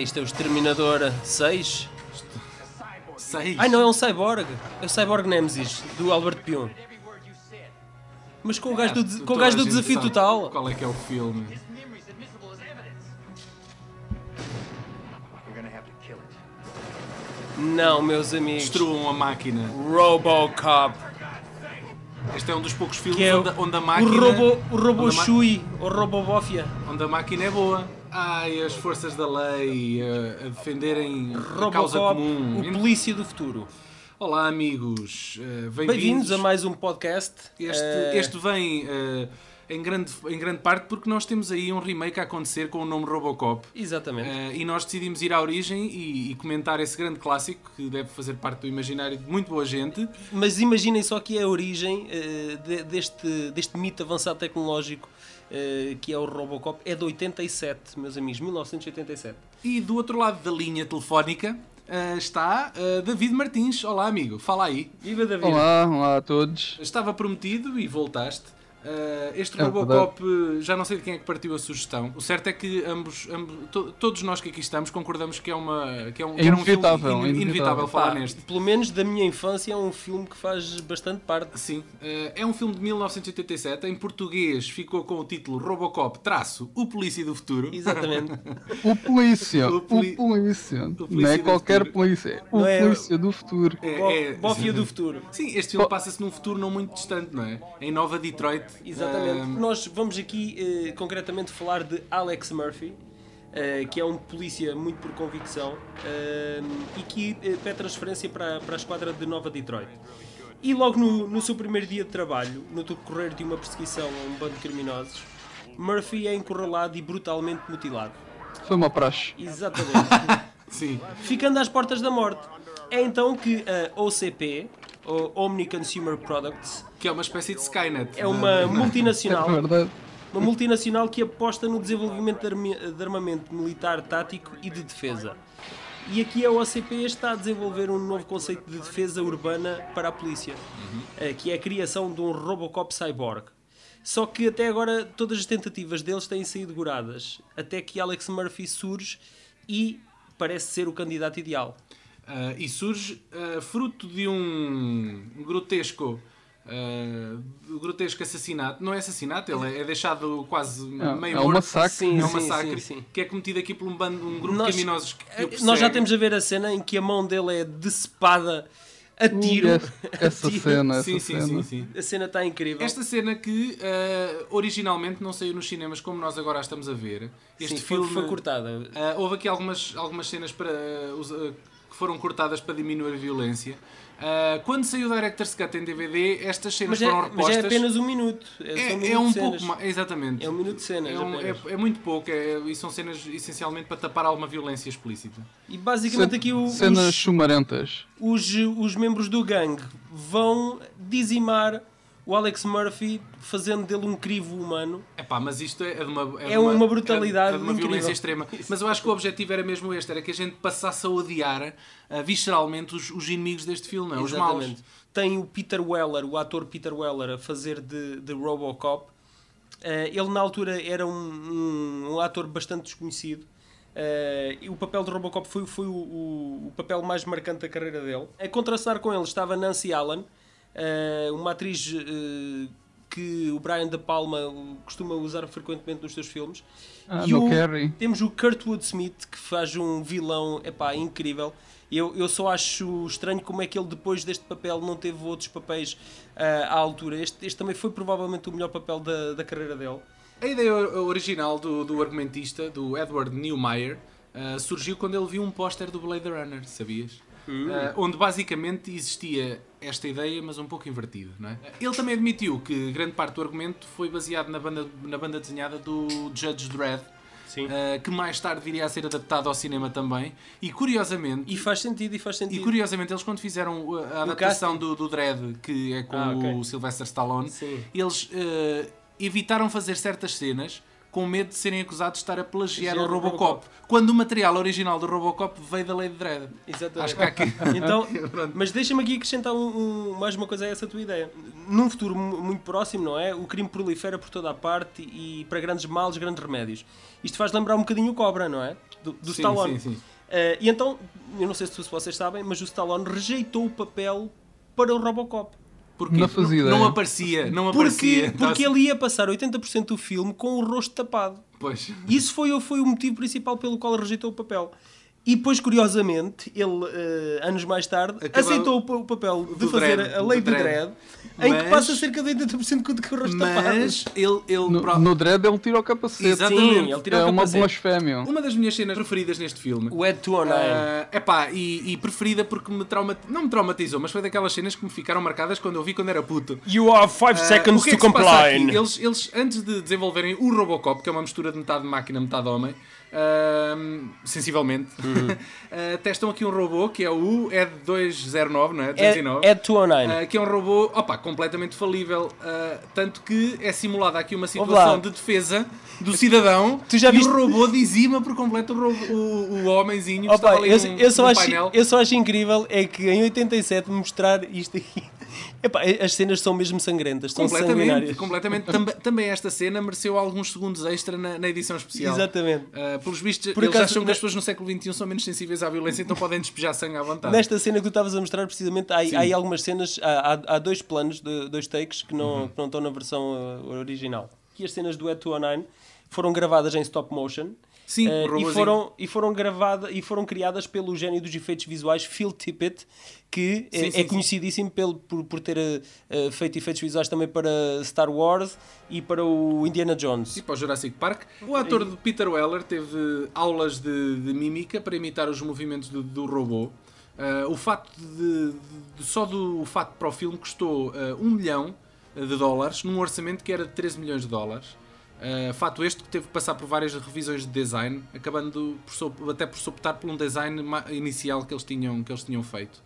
É isto? É o Exterminador 6? 6. Ai não, é um Cyborg. É o Cyborg Nemesis, do Albert Pion. Mas com o gajo do, des- com o gajo do desafio total. Qual é que é o filme? Não, meus amigos. Destruam a máquina. Robocop. Este é um dos poucos filmes Que é onde, onde a máquina. o Robo, o Robo onde a ma- Shui, o Robobófia. Onde a máquina é boa. Ai, as forças da lei eh, a defenderem a causa Robocop, comum. o polícia do futuro. Olá, amigos. eh, Bem-vindos Bem-vindos a mais um podcast. Este, Eh, este vem eh, em, grande, em grande parte porque nós temos aí um remake a acontecer com o nome Robocop. Exatamente. Eh, e nós decidimos ir à origem e, e comentar esse grande clássico que deve fazer parte do imaginário de muito boa gente. Mas imaginem só que é a origem eh, de- deste, deste mito avançado tecnológico eh, que é o Robocop. É de 87, meus amigos, 1987. E do outro lado da linha telefónica eh, está eh, David Martins. Olá, amigo, fala aí. Viva David! Olá, olá a todos. Estava prometido e voltaste. Uh, este É Robocop, uh, já não sei de quem é que partiu a sugestão. O certo é que ambos, ambos to- todos nós que aqui estamos concordamos que é, uma, que é um, que era um filme Inevitável, in- inevitável, inevitável. falar Pá, neste. Pelo menos da minha infância é um filme que faz bastante parte. Sim, uh, é um filme de 1987. Em português ficou com o título Robocop traço O Polícia do Futuro. Exatamente. O polícia, O o, poli- polícia. polícia Não é qualquer futuro. polícia, é o é- polícia do futuro. É- é- Bófia do futuro. Sim, este filme passa-se num futuro não muito distante, não é? Em Nova Detroit. Exatamente. Um, Nós vamos aqui eh, concretamente falar de Alex Murphy, eh, que é um polícia muito por convicção eh, e que eh, pede transferência para, para a esquadra de Nova Detroit. E logo no, no seu primeiro dia de trabalho, no decorrer de uma perseguição a um bando de criminosos, Murphy é encurralado e brutalmente mutilado. Foi uma praxe. Exatamente. sim. ficando às portas da morte. É então que a OCP, Omni Consumer Products, Que é uma espécie de Skynet. é uma É multinacional verdade. Uma multinacional que aposta no desenvolvimento de armamento militar tático e de defesa. E aqui a OCP está a desenvolver um novo conceito de defesa urbana para a polícia, eh, que é a criação de um Robocop Cyborg. Só que até agora todas as tentativas deles têm sido goradas, até que Alex Murphy surge e parece ser o candidato ideal. Uh, e surge uh, fruto de um grotesco uh, grotesco assassinato não é assassinato, ele é, é deixado quase É, meio é um morto. massacre. Sim, é um massacre sim, sim. que é cometido aqui por um bando um grupo Nós- de criminosos que, Eh, Nós já temos a ver a cena em que a mão dele é decepada a tiro. Essa, essa A tiro. cena, essa sim, sim, cena. sim, sim. A cena está incrível. Esta cena que uh, originalmente não saiu nos cinemas como nós agora a estamos a ver. Este filme foi cortada. Uh, houve aqui algumas, algumas cenas para, uh, foram cortadas para diminuir a violência. Uh, quando saiu o Director's Cut em DVD, estas cenas Mas é, foram mas repostas. é apenas um minuto. É, É, minuto é um de cenas. pouco mais. Exatamente. É um minuto de cenas. É, um- é- é muito pouco é- e são cenas essencialmente para tapar alguma violência explícita. E basicamente aqui o- Cenas os, chumarentas. os, os membros do gangue vão dizimar o Alex Murphy fazendo dele um crivo humano. Epá, mas isto é de uma, É de uma brutalidade é de uma incrível. violência extrema. Mas eu acho que o objetivo era mesmo este: era que a gente passasse a odiar uh, visceralmente os, os inimigos deste filme, não? é? os maus. Tem o Peter Weller, o ator Peter Weller, a fazer de, de Robocop. Eh, ele na altura era um, um- um ator bastante desconhecido. E o papel de Robocop foi, foi o, o- o papel mais marcante da carreira dele. A contrastar com ele estava Nancy Allen, uma atriz eh, que o Brian De Palma costuma usar frequentemente nos seus filmes. Ah, E o- Carrie. Temos o Kurtwood Smith que faz um vilão epá, incrível. Eu, eu só acho estranho como é que ele depois deste papel não teve outros papéis ah, à altura. Este, este também foi provavelmente o melhor papel da, da carreira dele. A ideia original do, do argumentista, do Edward Newmeyer, uh, surgiu quando ele viu um póster do Blade Runner, sabias? Uh, onde basicamente existia esta ideia, mas um pouco invertida. Não é? Ele também admitiu que grande parte do argumento foi baseado na banda, na banda desenhada do Judge Dredd, uh, que mais tarde viria a ser adaptado ao cinema também. E curiosamente, E faz sentido, e faz e sentido. curiosamente eles quando fizeram a adaptação do, do Dredd, que é com Ah, ok. o Sylvester Stallone, Sim. eles eh, evitaram fazer certas cenas com medo de serem acusados de estar a plagiar o Robocop, Robocop. quando o material original do Robocop veio da Lady Dredd. Exatamente. Acho que aqui... Então, mas deixa-me aqui acrescentar um- um- mais uma coisa a essa tua ideia. Num futuro mu- muito próximo, não é? O crime prolifera por toda a parte e para grandes males, grandes remédios. Isto faz lembrar um bocadinho o Cobra, não é? Do, do Sim, Stallone. sim, sim. Eh, e então, eu não sei se vocês sabem, mas o Stallone rejeitou o papel para o Robocop. Porque Não fazia não ideia. aparecia, não Porque, aparecia. porque Tá- ele ia passar 80% do filme com o rosto tapado. Pois. Isso foi, foi o motivo principal pelo qual ele rejeitou o papel. E depois, curiosamente, ele, eh, anos mais tarde, Acabou- aceitou o, pa- o papel de fazer Dredd, a lei do do Dredd. Dredd, em que Mas- passa cerca de 80% com o rosto tapado. Mas ele... ele No, pro- no Dread ele tira o capacete. Exatamente. Sim, ele tirou É o uma capacete. blasfémia. Uma das minhas cenas preferidas neste filme O Ed 209. é epá, e, e preferida porque me traumatizou, não me traumatizou, mas foi daquelas cenas que me ficaram marcadas quando eu vi quando era puto. you have 5 Ah, seconds o que é to que comply. Eles, eles, antes de desenvolverem o Robocop, que é uma mistura de metade máquina, metade homem, ahm, sensivelmente, Uhum. ah, testam aqui um robô que é o ED209, não é? Ed, 209. Ed 209. Ah, que é um robô opa, completamente falível, ah, tanto que é simulada aqui uma situação de defesa do cidadão Tu já e viste- o robô dizima por completo o, robô- o, o homenzinho que Opa, estava ali eu, num, eu só acho, eu só acho incrível é que em 87 mostrar isto aqui. Epá, as cenas são mesmo sangrentas, são Completamente, sanguinárias. completamente. Também, também esta cena mereceu alguns segundos extra na, na edição especial. Exatamente. Uh, pelos vistos, Por eles acaso, acham que as pessoas no século XXI são menos sensíveis à violência, então podem despejar sangue à vontade. Nesta cena que tu estavas a mostrar, precisamente, há, há algumas cenas, há, há- há dois planos, de, dois takes que Uhum. não, que não estão na versão uh, original. E as cenas do Ed 209 foram gravadas em stop motion. Sim, uh, e foram e foram gravadas e foram criadas pelo gênio dos efeitos visuais Phil Tippett que Sim, é, sim, é sim. conhecidíssimo pelo, por, por ter uh, uh, feito efeitos visuais também para Star Wars e para o Indiana Jones E para o Jurassic Park. O ator de Peter Weller teve aulas de, de mímica para imitar os movimentos do, do robô. Uh, o fato de, de- só do o fato para o filme custou uh, 1 milhão de dólares num orçamento que era de 13 milhões de dólares. Uh, fato este que teve que passar por várias revisões de design, acabando por até por optar por um design inicial que eles tinham, que eles tinham feito.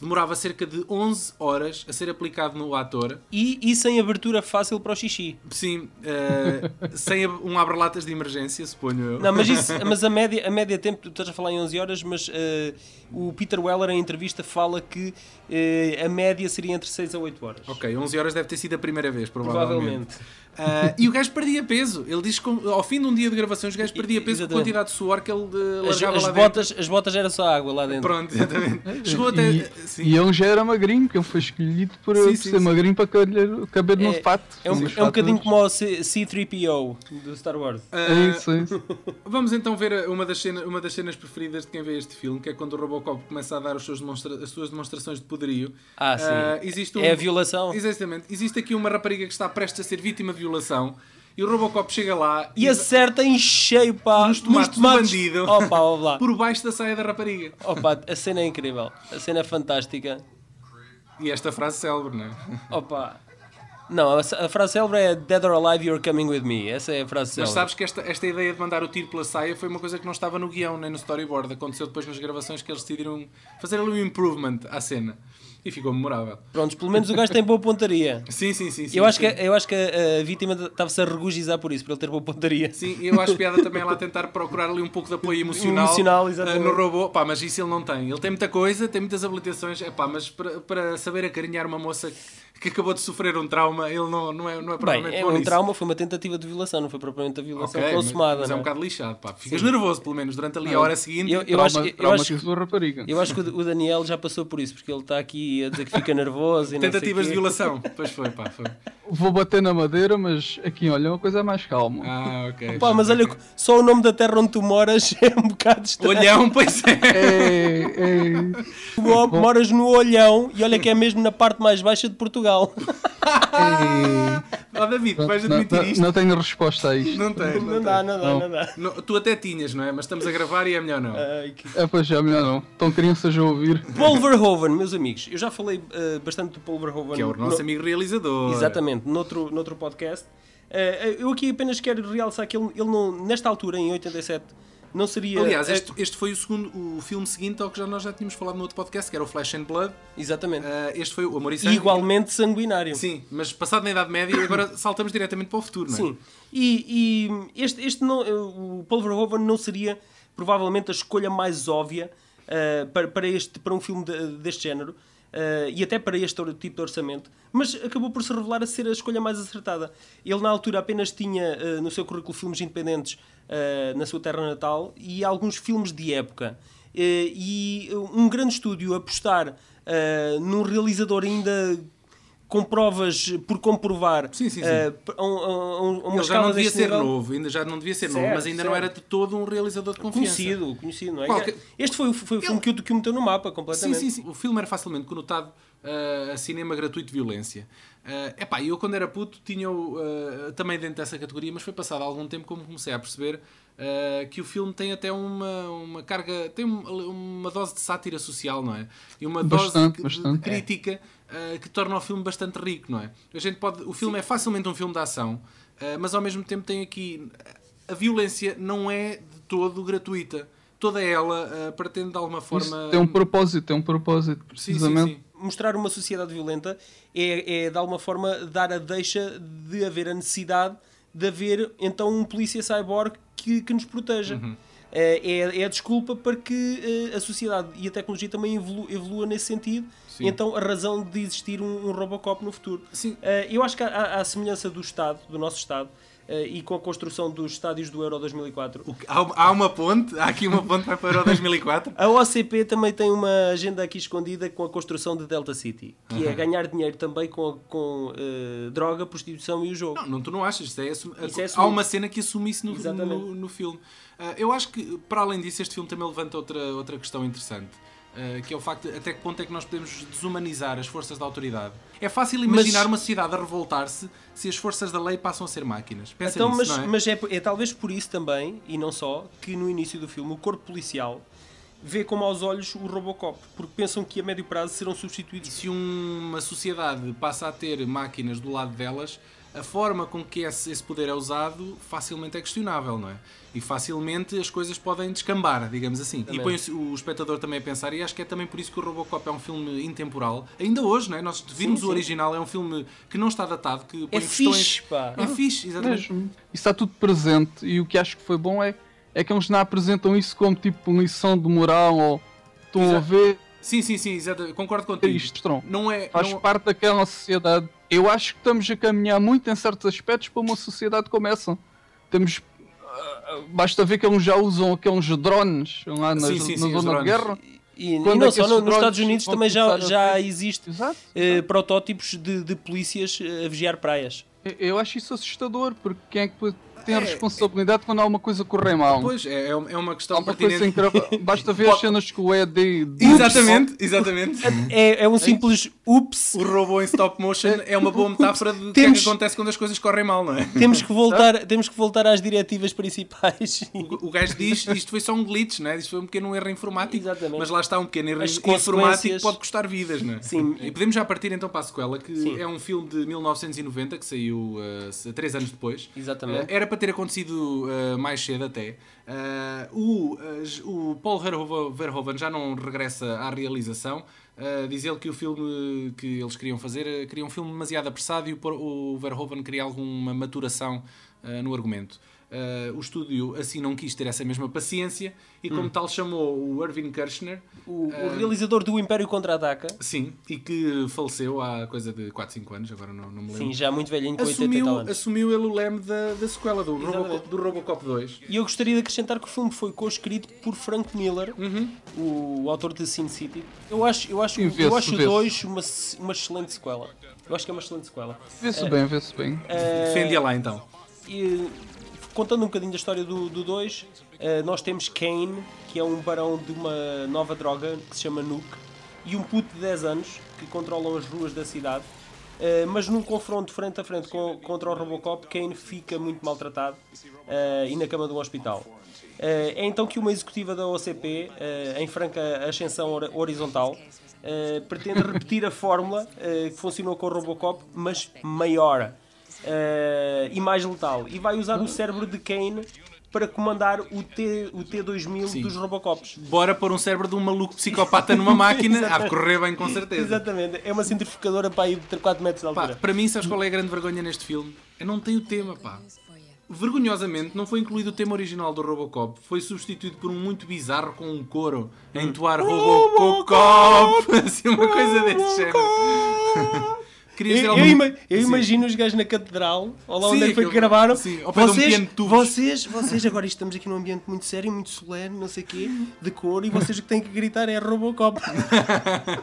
Demorava cerca de 11 horas a ser aplicado no ator e, e sem abertura fácil para o xixi Sim, eh, sem um abre-latas de emergência, suponho eu. Não, mas, isso, mas a, média, a média tempo, tu estás a falar em 11 horas, mas eh, o Peter Weller em entrevista fala que eh, a média seria entre 6 a 8 horas. Ok, 11 horas deve ter sido a primeira vez, provavelmente. Provavelmente. Ah, e o gajo perdia peso. Ele diz que ao fim de um dia de gravações, o gajo perdia peso com a Exatamente. quantidade de suor que ele eh, As, largava as lá botas, as botas era só água lá dentro. dentro. Pronto, exatamente. Chegou até. E, sim. e ele já era magrinho, porque ele foi escolhido por, Sim, sim, ser sim. magrinho para caber, caber no É- fato. É um, é um bocadinho como o C- C-3PO do Star Wars. Ah, É isso, é isso. Vamos então ver uma das, cenas, uma das cenas preferidas de quem vê este filme, que é quando o Robocop começa a dar os seus demonstra- as suas demonstrações de poderio. Ah, sim. Ah, existe um, É a violação. Exatamente. Existe aqui uma rapariga que está prestes a ser vítima de violação e o Robocop chega lá E acerta em cheio, pá. Nos tomates do bandido. Opa, ó lá. por baixo da saia da rapariga. Opa, a cena é incrível. A cena é fantástica. E esta frase célebre, não é? Opa. Não, a, a frase célebre é Dead or Alive, you're coming with me. Essa é a frase célebre. Mas sabes que esta, esta ideia de mandar o tiro pela saia foi uma coisa que não estava no guião nem no storyboard. Aconteceu depois nas gravações que eles decidiram fazer ali um improvement à cena. E ficou memorável. Prontos, pelo menos o gajo tem boa pontaria. Sim, sim, sim. sim Eu acho, sim. que, eu acho que a, a vítima estava-se a regurgizar por isso, por ele ter boa pontaria. Sim, eu acho piada também ela tentar procurar ali um pouco de apoio emocional, Emocional, eh, exatamente. no robô. Pá, mas isso ele não tem. Ele tem muita coisa, tem muitas habilitações, é pá, mas para, para saber acarinhar uma moça que acabou de sofrer um trauma, ele não, não, é, não é Bem, propriamente é bom um nisso. trauma, foi uma tentativa de violação, não foi propriamente a violação Ok, mas, consumada. mas é um não bocado lixado, pá. Ficas nervoso, pelo menos, durante ali a hora seguinte. Eu, eu, acho, Trauma- eu, acho, traumatizou a rapariga. eu acho que o Daniel já passou por isso, porque ele está aqui a dizer que fica nervoso e não sei Tentativas de violação. Pois foi, pá, foi. Vou bater na madeira, mas aqui, olha, é uma coisa mais calma. Ah, ok. Pá, mas olha, só o nome da terra onde tu moras é um bocado estranho. Olhão, pois é. É, é. Tu moras no Olhão e olha que é mesmo na parte mais baixa de Portugal. é. Ó David, vais Não, admitir não- isto? não tenho resposta a isto. Não tens, não, Não dá, não dá, Não. não dá. Não, tu até tinhas, não é? Mas estamos a gravar e é melhor não. Ai, que- É, pois é, melhor não. Estão crianças a ouvir. Paul Verhoeven, meus amigos, eu já falei eh, bastante do Paul Verhoeven. Que é o nosso no- amigo realizador. Exatamente, noutro, noutro podcast. Eh, eu aqui apenas quero realçar que ele, ele não, nesta altura, em 87, Não seria. Aliás, este, este foi o segundo, o filme seguinte ao que já, nós já tínhamos falado no outro podcast, que era o Flash and Blood. Exatamente. Uh, este foi o Amor e Sangue. Igualmente sanguinário. Sim, mas passado na Idade Média, agora saltamos diretamente para o futuro, não é? Sim. E, e este, este não, o Paul Verhoeven não seria provavelmente a escolha mais óbvia uh, para, para, este, para um filme de, deste género. Uh, e até para este tipo de orçamento, mas acabou por se revelar a ser a escolha mais acertada. Ele, na altura, apenas tinha uh, no seu currículo filmes independentes uh, na sua terra natal e alguns filmes de época. e um grande estúdio apostar num realizador ainda com provas por comprovar sim, sim, sim. Uh, a, a, a Ele já não devia ser nível. novo, ainda já não devia ser certo, novo, mas ainda certo. não era de todo um realizador de confiança. Conhecido, conhecido, não é? Qualquer... Este foi, foi o filme que, que o meteu no mapa completamente. Sim, sim, sim. O filme era facilmente conotado uh, a cinema gratuito de violência. Uh, epá, eu quando era puto tinha uh, também dentro dessa categoria, mas foi passado algum tempo como comecei a perceber uh, que o filme tem até uma, uma carga, tem uma dose de sátira social, não é? E uma bastante, dose bastante. de crítica uh, que torna o filme bastante rico, não é? A gente pode, o filme Sim. é facilmente um filme de ação, uh, mas ao mesmo tempo tem aqui a violência não é de todo gratuita. Toda ela pretende de alguma forma. Isso tem um propósito, tem um propósito, precisamente. Sim, sim, mostrar uma sociedade violenta é, é de alguma forma dar a deixa de haver a necessidade de haver então um polícia cyborg que, que nos proteja. Uhum. É, é, a desculpa para que a sociedade e a tecnologia também evolu, evolua nesse sentido. Sim. Então, a razão de existir um, um Robocop no futuro. Sim. eu acho que a semelhança do Estado, do nosso Estado, Uh, e com a construção dos estádios do Euro 2004. Há, há uma ponte, há aqui uma ponte para o Euro 2004. a OCP também tem uma agenda aqui escondida com a construção de Delta City, que uhum. é ganhar dinheiro também com, com uh, droga, prostituição e o jogo. Não, não tu não achas, isso é, assum... isso é há uma cena que assume isso no, no, no, filme. Uh, eu acho que, para além disso, este filme também levanta outra, outra questão interessante. Uh, que é o facto de até que ponto é que nós podemos desumanizar as forças da autoridade. É fácil imaginar mas, uma sociedade a revoltar-se se as forças da lei passam a ser máquinas. Pensa então, nisso, mas, é? mas é, é talvez por isso também, e não só, que no início do filme o corpo policial vê com maus olhos o Robocop, porque pensam que a médio prazo serão substituídos. E se uma sociedade passa a ter máquinas do lado delas, a forma com que esse, esse poder é usado facilmente é questionável, não é? E facilmente as coisas podem descambar, digamos assim. Também. E põe o espectador também a pensar, e acho que é também por isso que o Robocop é um filme intemporal. Ainda hoje, não é? Nós vimos sim, o original, é um filme que não está datado, que põe é questões... fixe, pá. É fixe, exatamente. Mesmo. Isso está tudo presente, e o que acho que foi bom é, é que eles não apresentam isso como tipo lição de moral, ou estão Exato. a ver... Sim, sim, sim, exato. concordo contigo. Isto, não é, Faz não... parte daquela sociedade eu acho que estamos a caminhar muito em certos aspectos para uma sociedade como essa. Temos. Uh, basta ver que eles já usam aqueles drones lá na, sim, sim, na sim, zona de guerra. E, e não é só, nos Estados Unidos também já, já existe uh, protótipos de, de polícias a vigiar praias. Eu acho isso assustador, porque quem é que tem a é, responsabilidade quando há uma coisa correr mal. Pois, é, é uma questão uma pertinente. Coisa Basta ver as cenas que o Ed... Exatamente, exatamente. É, é um simples ups. O robô em stop motion é uma boa metáfora de temos, que, é que acontece quando as coisas correm mal, não é? Temos que voltar, temos que voltar às diretivas principais. O, o gajo diz isto foi só um glitch, não é? Isto foi um pequeno erro informático. Exatamente. Mas lá está um pequeno erro informático pode custar vidas, não é? Sim. E podemos já partir então para a sequela, que Sim. é um filme de 1990 que saiu uh, três anos depois. Exatamente. Uh, era para ter acontecido uh, mais cedo até. Uh, o, o Paul Verhoeven já não regressa à realização. Uh, diz ele que o filme que eles queriam fazer queria um filme demasiado apressado e o, o Verhoeven queria alguma maturação no argumento. Uh, o estúdio assim não quis ter essa mesma paciência e como hum. tal chamou o Irving Kirchner o, uh, o, realizador do Império Contra-Ataca sim, e que faleceu há coisa de 4, 5 anos agora não, não me lembro. Sim, já muito velhinho com assumiu, 80 anos. assumiu ele o leme da, da sequela do Robocop, do Robocop 2 e eu gostaria de acrescentar que o filme foi co-escrito por Frank Miller uhum. o, o, autor de Sin City. Eu acho, eu acho, eu acho o 2 uma, uma excelente sequela. Eu acho que é uma excelente sequela. Vê-se uh, bem, vê-se bem. Uh, defende-a lá então. e, contando um bocadinho da história do 2, uh, eh, nós temos Kane, que é um barão de uma nova droga que se chama Nuke, e um puto de 10 anos que controlam as ruas da cidade. Uh, mas num confronto frente a frente com, contra o Robocop, Kane fica muito maltratado uh, e na cama do hospital. Uh, é então que uma executiva da OCP, em franca ascensão horizontal, pretende repetir a fórmula que funcionou com o Robocop, mas maior uh, e mais letal. E vai usar o cérebro de Kane para comandar o, T, o T2000 Sim. dos Robocops. Bora pôr um cérebro de um maluco psicopata numa máquina, há de correr bem com certeza. Exatamente, é uma centrifugadora para ir de 4 metros de Pá, altura. para mim, sabes qual é a grande vergonha neste filme? Eu não tenho o tema, pá. Vergonhosamente, não foi incluído o tema original do Robocop. Foi substituído por um muito bizarro com um coro a entoar Robocop. assim, uma coisa desse género. Queria dizer Eu, algum- eu eu imagino os gajos na catedral, ou lá Sim, onde é que foi que gravaram. sim, ao pé um vocês, de tubos. vocês, vocês, agora estamos aqui num ambiente muito sério, muito solene, não sei o quê, de cor, e vocês o que têm que gritar é Robocop.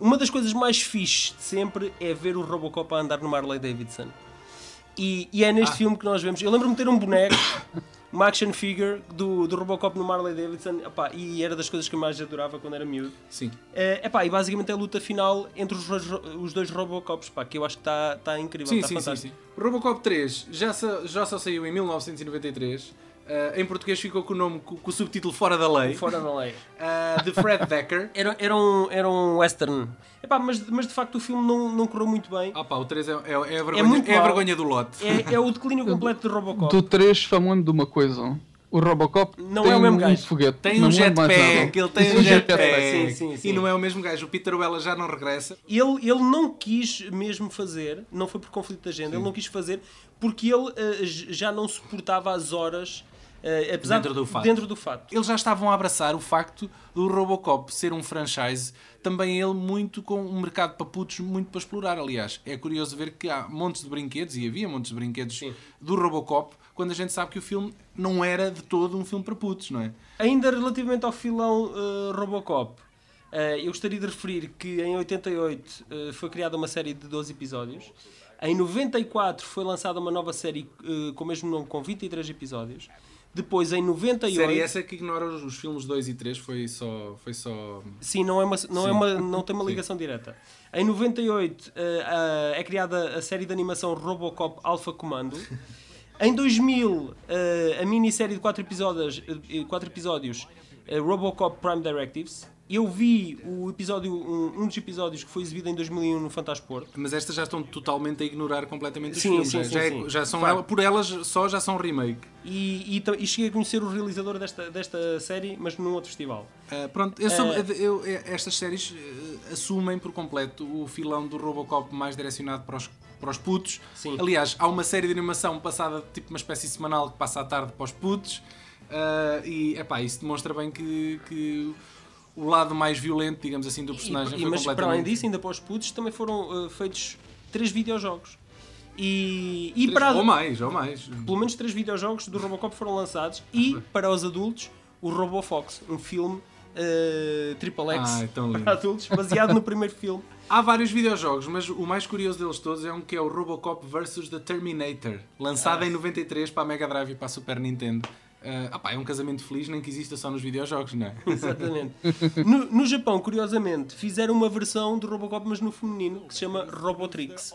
Uma das coisas mais fixes de sempre é ver o Robocop a andar no Harley Davidson. E, e é neste Ah. filme que nós vemos. Eu lembro-me de ter um boneco, uma action figure do, do Robocop no Harley Davidson, epá, e era das coisas que eu mais adorava quando era miúdo. Sim. É, epá, e basicamente é a luta final entre os, dois- os dois Robocops, pá, que eu acho que está tá incrível, está sim, sim, fantástico. sim. Robocop 3 já, sa- já só saiu em 1993. Ah, em português ficou com o nome com, com o subtítulo Fora da Lei. Fora da lei. Ah, de Fred Decker. Era, era, um, era um western. Epá, mas, mas de facto o filme não, não correu muito bem. Ah pá, o 3 é, é, é a, vergonha, muito é a vergonha do lote. É, é o declínio completo de Robocop. Do 3, falando de uma coisa. O Robocop Não tem é o mesmo um gajo. foguete. Tem não um é mais jetpack, ele tem um é jetpack. Sim, sim, sim. E não é o mesmo gajo. O Peter Weller já não regressa. Ele, ele não quis mesmo fazer, não foi por conflito de agenda, ele não quis fazer porque ele j- já não suportava as horas eh, apesar Dentro do fato. dentro do fato. Eles já estavam a abraçar o facto do Robocop ser um franchise, também ele muito com um mercado para putos muito para explorar. Aliás, é curioso ver que há montes de brinquedos, e havia montes de brinquedos Sim. do Robocop, quando a gente sabe que o filme não era de todo um filme para putos, não é? Ainda relativamente ao filão eh, Robocop, eh, eu gostaria de referir que em 88 eh, foi criada uma série de 12 episódios. Em 94 foi lançada uma nova série com o mesmo nome, com 23 episódios. Depois, em 98... Série essa que ignora os, os filmes 2 e 3, foi só. Foi só... Sim, não, é uma, não, Sim. É uma, não tem uma Sim. ligação direta. Em 98 eh, ah, é criada a série de animação Robocop Alpha Commando. Em 2000, eh, a minissérie de 4 episódios, eh, quatro episódios eh, Robocop Prime Directives. Eu vi o episódio, um, um dos episódios que foi exibido em 2001 no Fantasporto. Mas estas já estão totalmente a ignorar completamente os Sim, filmes. sim, já, sim, já, é- já são Claro. por elas só já são remake. E, e, e cheguei a conhecer o realizador desta, desta série, mas num outro festival. Uh, pronto, eu sou- Eh, eu- eu- estas séries uh, assumem por completo o filão do Robocop mais direcionado para os, para os putos. Sim. Aliás, há uma série de animação passada, tipo uma espécie semanal, que passa à tarde para os putos. Uh, e epá, isso demonstra bem que, que o lado mais violento, digamos assim, do personagem E- e- mas para completamente... além disso, ainda para os putos, também foram eh, feitos três videojogos. E, e Três- para, Ou mais, ou mais. pelo menos três videojogos do Robocop foram lançados. E para os adultos, o RoboFox, um filme eh, Triple X tão lindo. para adultos, baseado no primeiro filme. Há vários videojogos, mas o mais curioso deles todos é um que é o Robocop vs. The Terminator, lançado Ah. em 93 para a Mega Drive e para a Super Nintendo. Uh, ah pá, é um casamento feliz, nem que exista só nos videojogos, não é? Exatamente. No, no Japão, curiosamente, fizeram uma versão do Robocop, mas no feminino, que se chama Robotrix.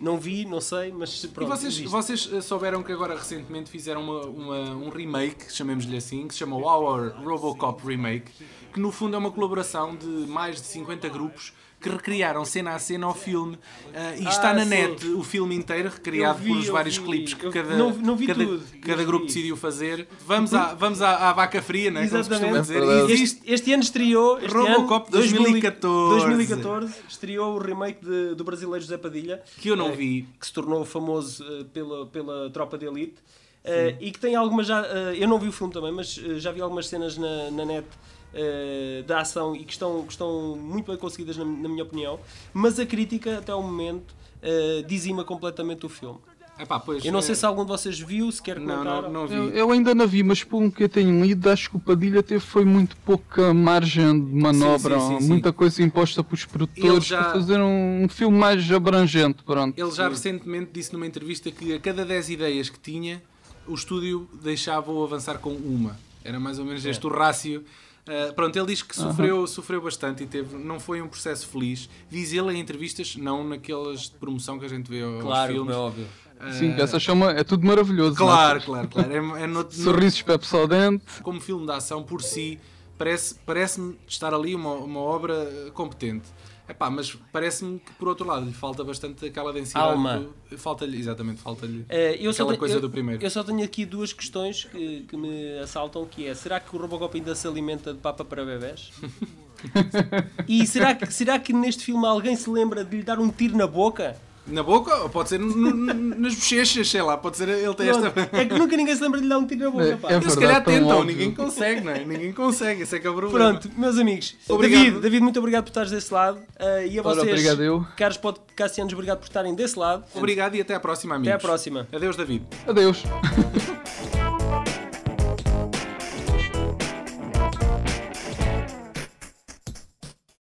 Não vi, não sei, mas Uhum. E pronto. vocês, vocês uh, souberam que agora recentemente fizeram uma, uma- um remake, chamemos-lhe assim, que se chama Our Robocop Remake, que no fundo é uma colaboração de mais de 50 grupos que recriaram cena a cena ao filme uh, e está Ah, na sim. net o filme inteiro recriado vi, por os eu vários vi. clipes que cada, não- não vi cada, tudo, cada grupo vi. decidiu fazer. Vamos, à, vamos à, à vaca fria, né? como se costuma Exatamente. dizer. É Este, este ano estreou este Robocop ano, 2014. 2014 estreou o remake de- do brasileiro José Padilha que eu não eh, vi. que se tornou famoso eh, pela, pela tropa de elite eh, e que tem algumas já eu não vi o filme também mas já vi algumas cenas na, na net eh, da ação e que estão, que estão muito bem conseguidas na, na minha opinião mas a crítica até ao momento eh, dizima completamente o filme Epá, pois, eu não sei eh, se algum de vocês viu se quer Não, comentar não, não vi. Eu, eu ainda não vi, mas por um que eu tenho lido, acho que o Padilha teve foi muito pouca margem de manobra, sim, sim, sim. muita coisa imposta pelos produtores já- para fazer um, um filme mais abrangente, pronto. Ele já recentemente disse numa entrevista que a cada 10 ideias que tinha, o estúdio deixava-o avançar com uma. Era mais ou menos este o rácio. Uh, pronto, ele diz que sofreu, sofreu bastante e teve, não foi um processo feliz. Diz ele em entrevistas, não naquelas de promoção que a gente vê aos claro filmes. como é óbvio Uh, Sim, que essa chama é tudo maravilhoso. Claro, não claro, claro. É, é no- é? Sorrisos Pepsi ao dente. como filme de ação por si, parece- parece-me estar ali uma, uma obra eh, competente. Epá, mas parece-me que por outro lado lhe falta bastante aquela densidade. Alma. Falta-lhe, exatamente, falta-lhe Eh, eu só aquela tenho- coisa eu- do primeiro. Eu só tenho aqui duas questões que, que me assaltam, que é, será que o Robocop ainda se alimenta de papa para bebés? e será que, será que neste filme alguém se lembra de lhe dar um tiro na boca? Na boca, ou pode ser nas bochechas, sei lá, pode ser ele tem esta. É que nunca ninguém se lembra de lhe dar um tiro na boca, É- pá. é Eles se calhar tentam, óbvio. ninguém consegue, não é? Ninguém consegue, esse é que é o problema. Pronto, meus amigos. Obrigado. David, David, muito obrigado por estares desse lado. eh, e a Ora, vocês, obrigado eu. caros podcastianos, obrigado por estarem desse lado. Obrigado e até à próxima, amigos. Até à próxima. Adeus, David. Adeus.